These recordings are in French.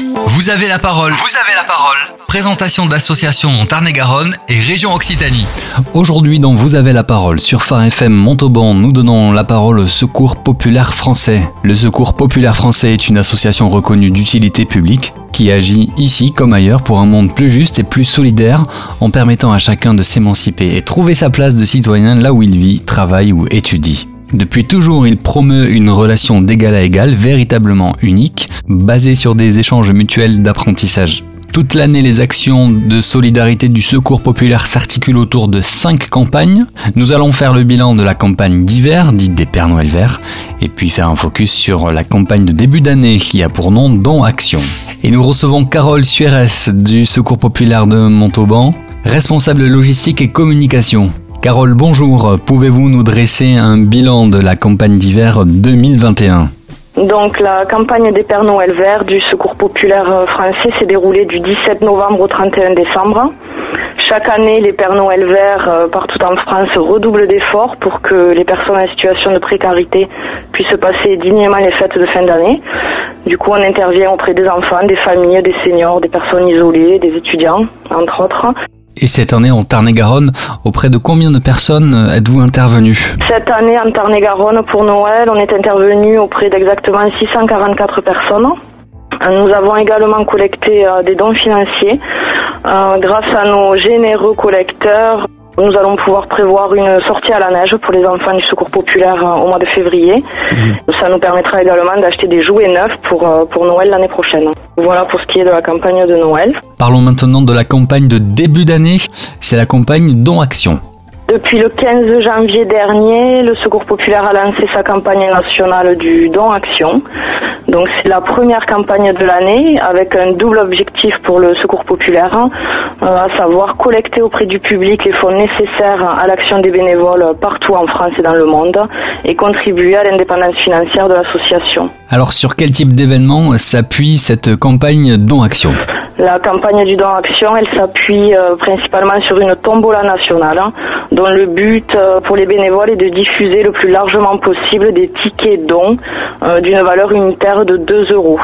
Vous avez la parole. Vous avez la parole. Présentation d'associations en Tarn-et-Garonne et région Occitanie. Aujourd'hui, dans Vous avez la parole, sur Phare FM Montauban, nous donnons la parole au Secours Populaire Français. Le Secours Populaire Français est une association reconnue d'utilité publique qui agit ici comme ailleurs pour un monde plus juste et plus solidaire en permettant à chacun de s'émanciper et trouver sa place de citoyen là où il vit, travaille ou étudie. Depuis toujours, il promeut une relation d'égal à égal véritablement unique, basée sur des échanges mutuels d'apprentissage. Toute l'année, les actions de solidarité du Secours populaire s'articulent autour de cinq campagnes. Nous allons faire le bilan de la campagne d'hiver, dite des Pères Noël Verts, et puis faire un focus sur la campagne de début d'année qui a pour nom Don Action. Et nous recevons Carole Suérez du Secours populaire de Montauban, responsable logistique et communication. Carole, bonjour. Pouvez-vous nous dresser un bilan de la campagne d'hiver 2021 donc la campagne des Pères Noël Verts du Secours populaire français s'est déroulée du 17 novembre au 31 décembre. Chaque année, les Pères Noël Verts euh, partout en France redoublent d'efforts pour que les personnes en situation de précarité puissent passer dignement les fêtes de fin d'année. Du coup, on intervient auprès des enfants, des familles, des seniors, des personnes isolées, des étudiants, entre autres. Et cette année en Tarn-et-Garonne, auprès de combien de personnes euh, êtes-vous intervenu Cette année en Tarn-et-Garonne, pour Noël, on est intervenu auprès d'exactement 644 personnes. Euh, nous avons également collecté euh, des dons financiers grâce à nos généreux collecteurs. Nous allons pouvoir prévoir une sortie à la neige pour les enfants du Secours populaire euh, au mois de février. Mhm. Ça nous permettra également d'acheter des jouets neufs pour, euh, pour Noël l'année prochaine. Voilà pour ce qui est de la campagne de Noël. Parlons maintenant de la campagne de début d'année. C'est la campagne Don Action. Depuis le 15 janvier dernier, le Secours populaire a lancé sa campagne nationale du don action. Donc c'est la première campagne de l'année avec un double objectif pour le Secours populaire, euh, à savoir collecter auprès du public les fonds nécessaires à l'action des bénévoles partout en France et dans le monde et contribuer à l'indépendance financière de l'association. Alors sur quel type d'événement s'appuie cette campagne don action? La campagne du don action, elle s'appuie euh, principalement sur une tombola nationale, hein, dont le but euh, pour les bénévoles est de diffuser le plus largement possible des tickets dons euh, d'une valeur unitaire de 2 euros.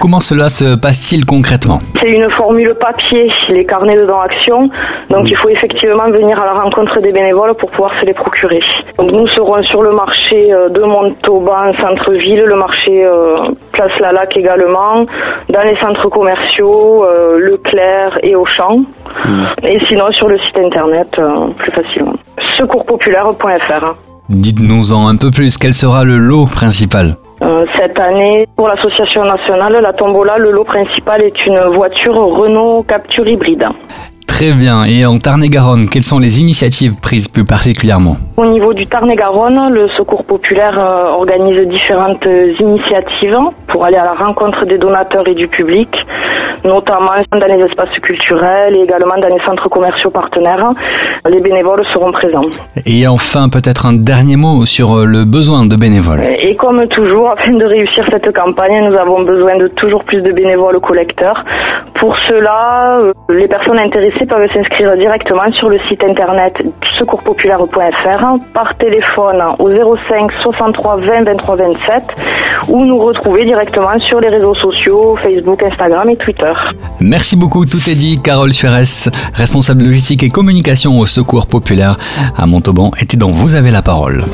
Comment cela se passe-t-il concrètement C'est une formule papier, les carnets de don action. Donc il faut effectivement venir à la rencontre des bénévoles pour pouvoir se les procurer. Donc nous serons sur le marché de Montauban, centre-ville, le marché Place Lalac également, dans les centres commerciaux euh, Leclerc et Auchan. Et sinon sur le site internet euh, plus facilement. Secourspopulaire.fr. Dites-nous-en un peu plus, quel sera le lot principal? euh, cette année, pour l'association nationale, la Tombola, le lot principal est une voiture Renault Capture hybride. Très bien. Et en Tarn-et-Garonne, quelles sont les initiatives prises plus particulièrement? Au niveau du Tarn-et-Garonne, le Secours populaire organise différentes initiatives pour aller à la rencontre des donateurs et du public notamment dans les espaces culturels et également dans les centres commerciaux partenaires. Les bénévoles seront présents. Et enfin, peut-être un dernier mot sur euh, le besoin de bénévoles. Et comme toujours, afin de réussir cette campagne, nous avons besoin de toujours plus de bénévoles collecteurs. Pour cela, euh, les personnes intéressées peuvent s'inscrire directement sur le site internet secourspopulaire.fr par téléphone au 05 63 20 23 27 ou nous retrouver directement sur les réseaux sociaux Facebook, Instagram et Twitter. Merci beaucoup, tout est dit. Carole Suarez, responsable logistique et communication au Secours Populaire à Montauban, était dans Vous avez la parole.